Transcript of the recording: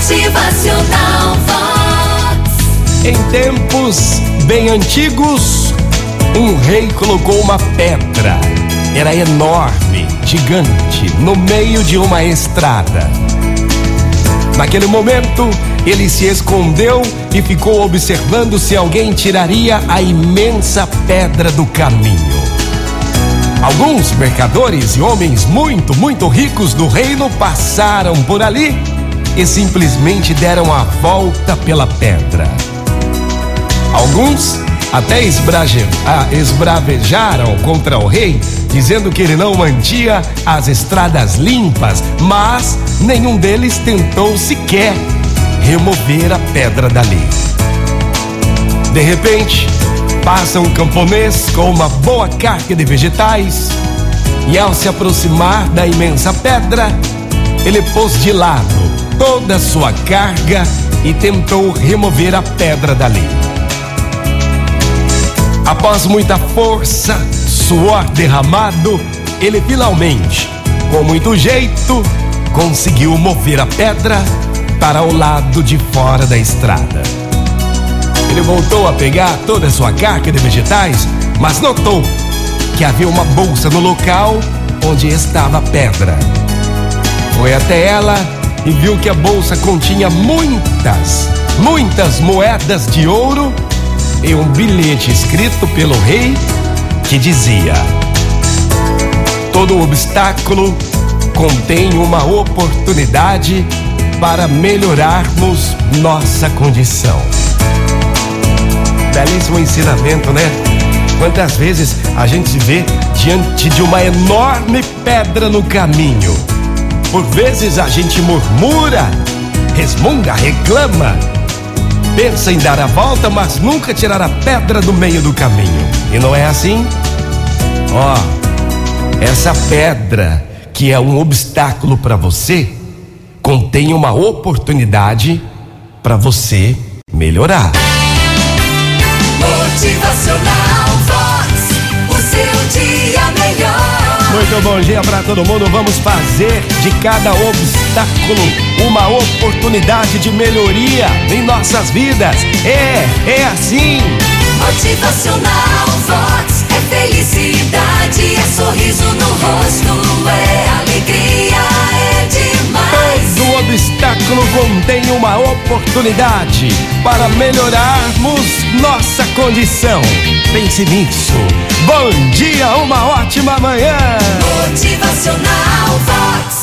Motivacional Vox. Em tempos bem antigos, um rei colocou uma pedra. Era enorme, gigante, no meio de uma estrada. Naquele momento, ele se escondeu e ficou observando se alguém tiraria a imensa pedra do caminho. Alguns mercadores e homens muito, muito ricos do reino passaram por ali e simplesmente deram a volta pela pedra. Alguns até esbravejaram contra o rei, dizendo que ele não mantinha as estradas limpas, mas nenhum deles tentou sequer remover a pedra dali. De repente, passa um camponês com uma boa carga de vegetais e, ao se aproximar da imensa pedra, ele pôs de lado toda a sua carga e tentou remover a pedra dali. Após muita força, suor derramado, ele finalmente, com muito jeito, conseguiu mover a pedra para o lado de fora da estrada. Ele voltou a pegar toda a sua carga de vegetais, mas notou que havia uma bolsa no local onde estava a pedra. Foi até ela e viu que a bolsa continha muitas, muitas moedas de ouro e um bilhete escrito pelo rei que dizia: Todo obstáculo contém uma oportunidade para melhorarmos nossa condição. Belíssimo ensinamento, né? Quantas vezes a gente se vê diante de uma enorme pedra no caminho. Por vezes a gente murmura, resmunga, reclama, pensa em dar a volta, mas nunca tirar a pedra do meio do caminho. E não é assim? Ó, essa pedra que é um obstáculo para você, contém uma oportunidade para você melhorar. Motivacional Vox. O seu dia bom dia para todo mundo. Vamos fazer de cada obstáculo uma oportunidade de melhoria em nossas vidas. É, é assim. Motivacional Vox. É felicidade, é sorriso no rosto, é alegria, é demais. Todo obstáculo contém uma oportunidade para melhorarmos nossa condição. Pense nisso. Bom dia, uma ótima manhã. Motivacional Vox.